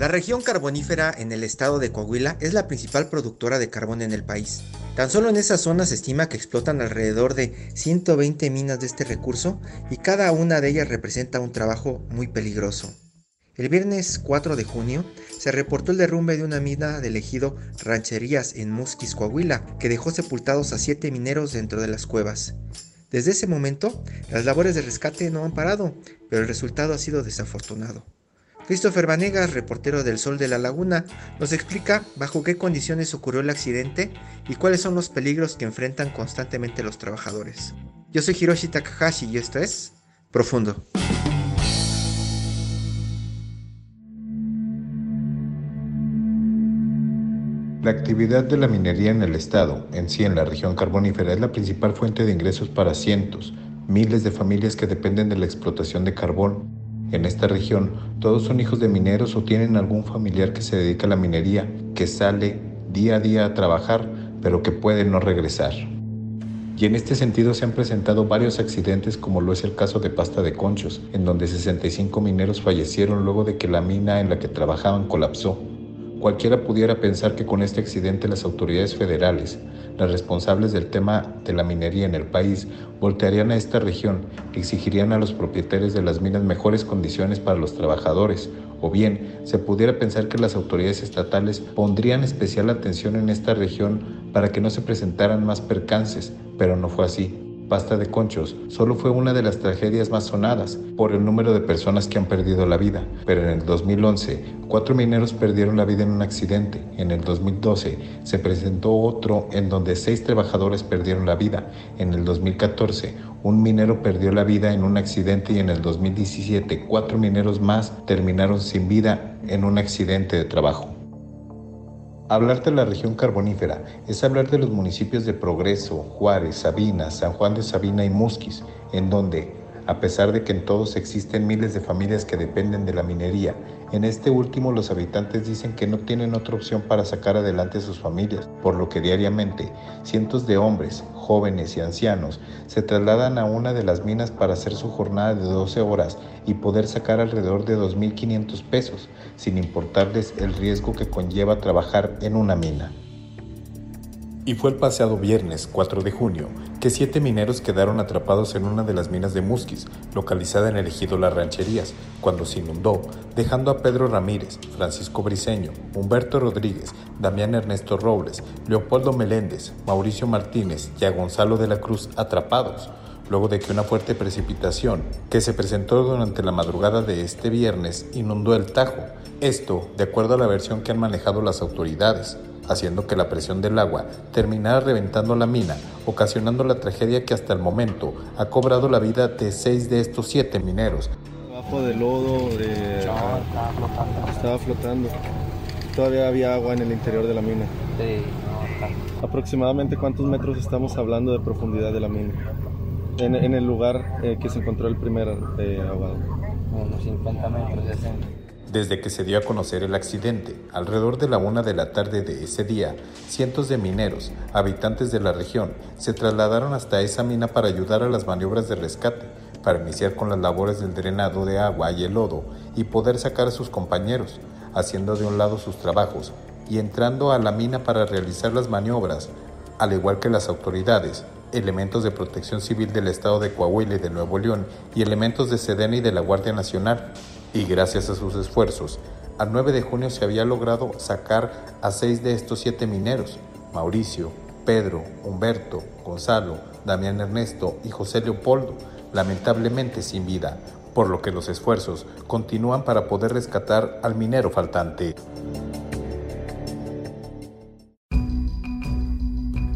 La región carbonífera en el estado de Coahuila es la principal productora de carbón en el país. Tan solo en esa zona se estima que explotan alrededor de 120 minas de este recurso y cada una de ellas representa un trabajo muy peligroso. El viernes 4 de junio se reportó el derrumbe de una mina del ejido Rancherías en Musquis, Coahuila, que dejó sepultados a siete mineros dentro de las cuevas. Desde ese momento, las labores de rescate no han parado, pero el resultado ha sido desafortunado. Christopher Vanegas, reportero del Sol de la Laguna, nos explica bajo qué condiciones ocurrió el accidente y cuáles son los peligros que enfrentan constantemente los trabajadores. Yo soy Hiroshi Takahashi y esto es Profundo. La actividad de la minería en el estado, en sí en la región carbonífera, es la principal fuente de ingresos para cientos, miles de familias que dependen de la explotación de carbón en esta región, todos son hijos de mineros o tienen algún familiar que se dedica a la minería, que sale día a día a trabajar, pero que puede no regresar. Y en este sentido se han presentado varios accidentes como lo es el caso de Pasta de Conchos, en donde 65 mineros fallecieron luego de que la mina en la que trabajaban colapsó. Cualquiera pudiera pensar que con este accidente las autoridades federales, las responsables del tema de la minería en el país, voltearían a esta región exigirían a los propietarios de las minas mejores condiciones para los trabajadores, o bien se pudiera pensar que las autoridades estatales pondrían especial atención en esta región para que no se presentaran más percances, pero no fue así. Pasta de Conchos. Solo fue una de las tragedias más sonadas por el número de personas que han perdido la vida, pero en el 2011 cuatro mineros perdieron la vida en un accidente, en el 2012 se presentó otro en donde seis trabajadores perdieron la vida, en el 2014 un minero perdió la vida en un accidente. Y en el 2017 cuatro mineros más terminaron sin vida en un accidente de trabajo. Hablar de la región carbonífera es hablar de los municipios de Progreso, Juárez, Sabina, San Juan de Sabina y Musquis, en donde, a pesar de que en todos existen miles de familias que dependen de la minería, en este último los habitantes dicen que no tienen otra opción para sacar adelante a sus familias, por lo que diariamente cientos de hombres, jóvenes y ancianos se trasladan a una de las minas para hacer su jornada de 12 horas y poder sacar alrededor de 2.500 pesos, sin importarles el riesgo que conlleva trabajar en una mina. Y fue el pasado viernes 4 de junio que siete mineros quedaron atrapados en una de las minas de Musquis, localizada en el ejido Las Rancherías, cuando se inundó, dejando a Pedro Ramírez, Francisco Briceño, Humberto Rodríguez, Damián Ernesto Robles, Leopoldo Meléndez, Mauricio Martínez y a Gonzalo de la Cruz atrapados, luego de que una fuerte precipitación que se presentó durante la madrugada de este viernes inundó el Tajo. Esto, de acuerdo a la versión que han manejado las autoridades haciendo que la presión del agua terminara reventando la mina, ocasionando la tragedia que hasta el momento ha cobrado la vida de seis de estos siete mineros. Bajo de lodo, de... estaba flotando. Estaba flotando. Todavía había agua en el interior de la mina. Sí, no, ¿Aproximadamente cuántos metros estamos hablando de profundidad de la mina? En, el lugar eh, que se encontró el primer eh, ahogado. Unos 50 metros, 60. Desde que se dio a conocer el accidente, alrededor de la una de la tarde de ese día, cientos de mineros, habitantes de la región, se trasladaron hasta esa mina para ayudar a las maniobras de rescate, para iniciar con las labores del drenado de agua y el lodo y poder sacar a sus compañeros, haciendo de un lado sus trabajos y entrando a la mina para realizar las maniobras, al igual que las autoridades, elementos de protección civil del estado de Coahuila y de Nuevo León y elementos de Sedena y de la Guardia Nacional y gracias a sus esfuerzos, al 9 de junio se había logrado sacar a seis de estos siete mineros, Mauricio, Pedro, Humberto, Gonzalo, Damián Ernesto y José Leopoldo, lamentablemente sin vida, por lo que los esfuerzos continúan para poder rescatar al minero faltante.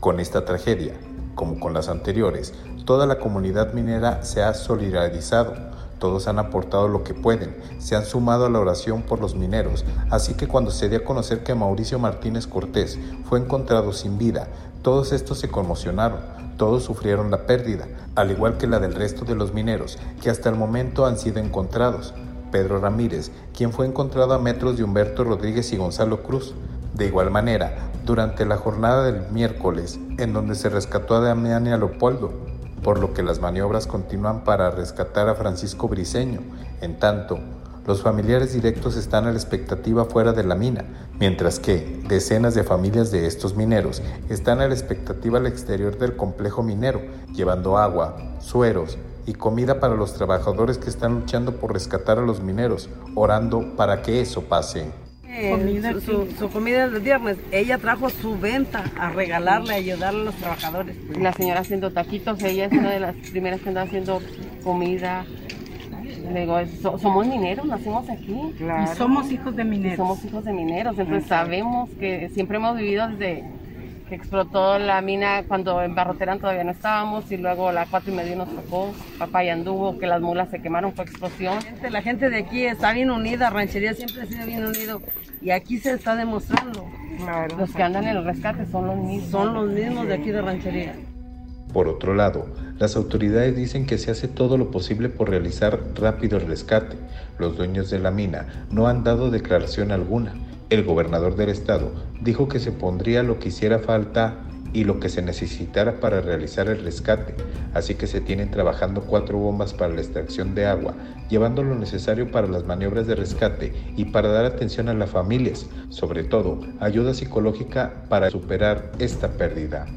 Con esta tragedia, como con las anteriores, toda la comunidad minera se ha solidarizado. Todos han aportado lo que pueden, se han sumado a la oración por los mineros, así que cuando se dio a conocer que Mauricio Martínez Cortés fue encontrado sin vida, todos estos se conmocionaron, todos sufrieron la pérdida, al igual que la del resto de los mineros, que hasta el momento han sido encontrados. Pedro Ramírez, quien fue encontrado a metros de Humberto Rodríguez y Gonzalo Cruz. De igual manera, durante la jornada del miércoles, en donde se rescató a Damián y a Leopoldo, por lo que las maniobras continúan para rescatar a Francisco Briceño. En tanto, los familiares directos están a la expectativa fuera de la mina, mientras que decenas de familias de estos mineros están a la expectativa al exterior del complejo minero, llevando agua, sueros y comida para los trabajadores que están luchando por rescatar a los mineros, orando para que eso pase. Eh, su, comida del viernes, ella trajo su venta a regalarle, a ayudarle a los trabajadores. La señora haciendo taquitos, ella es una de las primeras que anda haciendo comida, digo, somos mineros, nacimos aquí. Y somos hijos de mineros. somos hijos de mineros, entonces sabemos que siempre hemos vivido desde que explotó la mina cuando en Barroterán todavía no estábamos y luego la cuatro y medio nos tocó, papá y anduvo, que las mulas se quemaron, fue explosión. La gente de aquí está bien unida, Ranchería siempre ha sido bien unido y aquí se está demostrando. Los que andan en el rescate son los mismos. Son los mismos de aquí de Ranchería. Por otro lado, las autoridades dicen que se hace todo lo posible por realizar rápido el rescate. Los dueños de la mina no han dado declaración alguna. El gobernador del estado dijo que se pondría lo que hiciera falta y lo que se necesitara para realizar el rescate, así que se tienen trabajando cuatro bombas para la extracción de agua, llevando lo necesario para las maniobras de rescate y para dar atención a las familias, sobre todo ayuda psicológica para superar esta pérdida.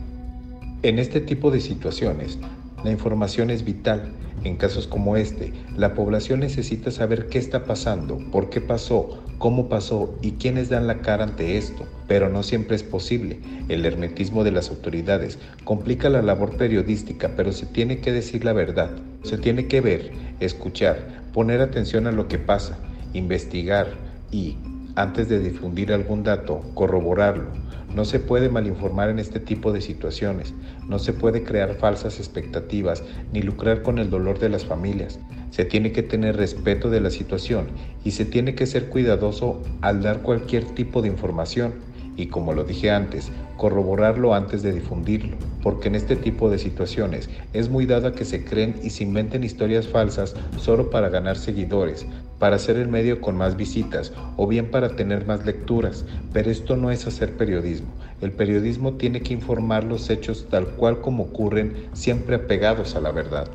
En este tipo de situaciones, la información es vital. En casos como este, la población necesita saber qué está pasando, por qué pasó, cómo pasó y quiénes dan la cara ante esto, pero no siempre es posible. El hermetismo de las autoridades complica la labor periodística, pero se tiene que decir la verdad. Se tiene que ver, escuchar, poner atención a lo que pasa, investigar y, antes de difundir algún dato, corroborarlo no se puede malinformar en este tipo de situaciones, no se puede crear falsas expectativas ni lucrar con el dolor de las familias. Se tiene que tener respeto de la situación y se tiene que ser cuidadoso al dar cualquier tipo de información y como lo dije antes, corroborarlo antes de difundirlo, porque en este tipo de situaciones es muy dada que se creen y se inventen historias falsas solo para ganar seguidores, para hacer el medio con más visitas o bien para tener más lecturas, pero esto no es hacer periodismo. El periodismo tiene que informar los hechos tal cual como ocurren, siempre apegados a la verdad.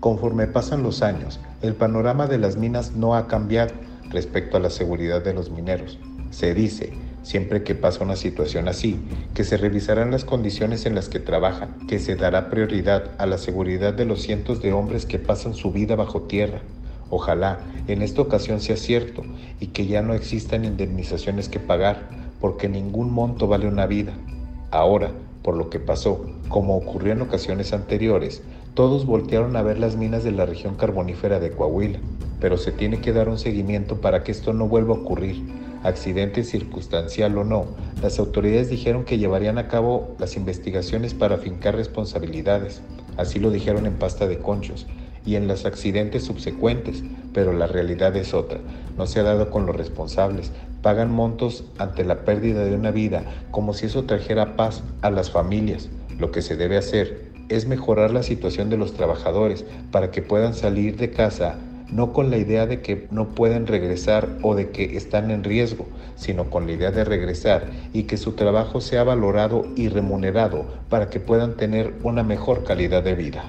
Conforme pasan los años, el panorama de las minas no ha cambiado respecto a la seguridad de los mineros. Se dice siempre que pasa una situación así, que se revisarán las condiciones en las que trabajan, que se dará prioridad a la seguridad de los cientos de hombres que pasan su vida bajo tierra. Ojalá en esta ocasión sea cierto y que ya no existan indemnizaciones que pagar, porque ningún monto vale una vida. Ahora, por lo que pasó, como ocurrió en ocasiones anteriores, todos voltearon a ver las minas de la región carbonífera de Coahuila, pero se tiene que dar un seguimiento para que esto no vuelva a ocurrir accidente circunstancial o no, las autoridades dijeron que llevarían a cabo las investigaciones para fincar responsabilidades. Así lo dijeron en pasta de conchos y en los accidentes subsecuentes, pero la realidad es otra. No se ha dado con los responsables. Pagan montos ante la pérdida de una vida, como si eso trajera paz a las familias. Lo que se debe hacer es mejorar la situación de los trabajadores para que puedan salir de casa no con la idea de que no pueden regresar o de que están en riesgo, sino con la idea de regresar y que su trabajo sea valorado y remunerado para que puedan tener una mejor calidad de vida.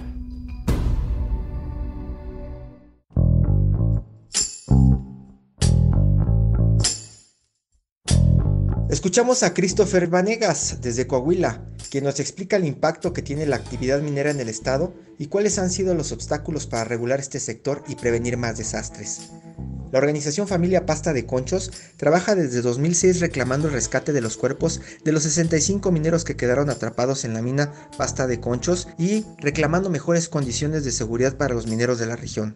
Escuchamos a Christopher Vanegas desde Coahuila, quien nos explica el impacto que tiene la actividad minera en el estado y cuáles han sido los obstáculos para regular este sector y prevenir más desastres. La organización Familia Pasta de Conchos trabaja desde 2006 reclamando el rescate de los cuerpos de los 65 mineros que quedaron atrapados en la mina Pasta de Conchos y reclamando mejores condiciones de seguridad para los mineros de la región.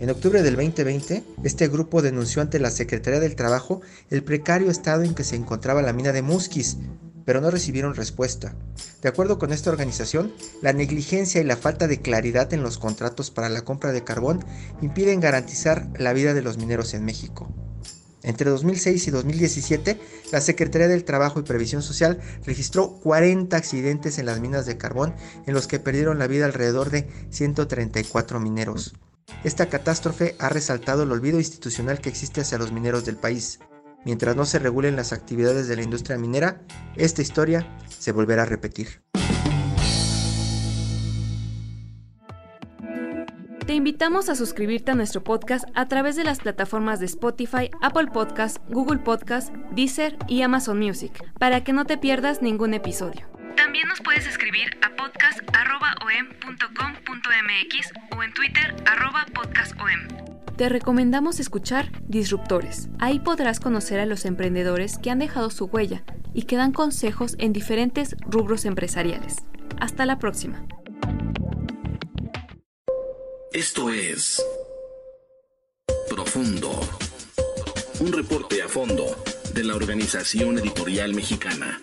En octubre del 2020, este grupo denunció ante la Secretaría del Trabajo el precario estado en que se encontraba la mina de Musquis, pero no recibieron respuesta. De acuerdo con esta organización, la negligencia y la falta de claridad en los contratos para la compra de carbón impiden garantizar la vida de los mineros en México. Entre 2006 y 2017, la Secretaría del Trabajo y Previsión Social registró 40 accidentes en las minas de carbón en los que perdieron la vida alrededor de 134 mineros. Esta catástrofe ha resaltado el olvido institucional que existe hacia los mineros del país. Mientras no se regulen las actividades de la industria minera, esta historia se volverá a repetir. Te invitamos a suscribirte a nuestro podcast a través de las plataformas de Spotify, Apple Podcasts, Google Podcasts, Deezer y Amazon Music, para que no te pierdas ningún episodio. También nos puedes escribir a podcast.om.com.mx o en Twitter podcastom. Te recomendamos escuchar Disruptores. Ahí podrás conocer a los emprendedores que han dejado su huella y que dan consejos en diferentes rubros empresariales. Hasta la próxima. Esto es Profundo. Un reporte a fondo de la Organización Editorial Mexicana.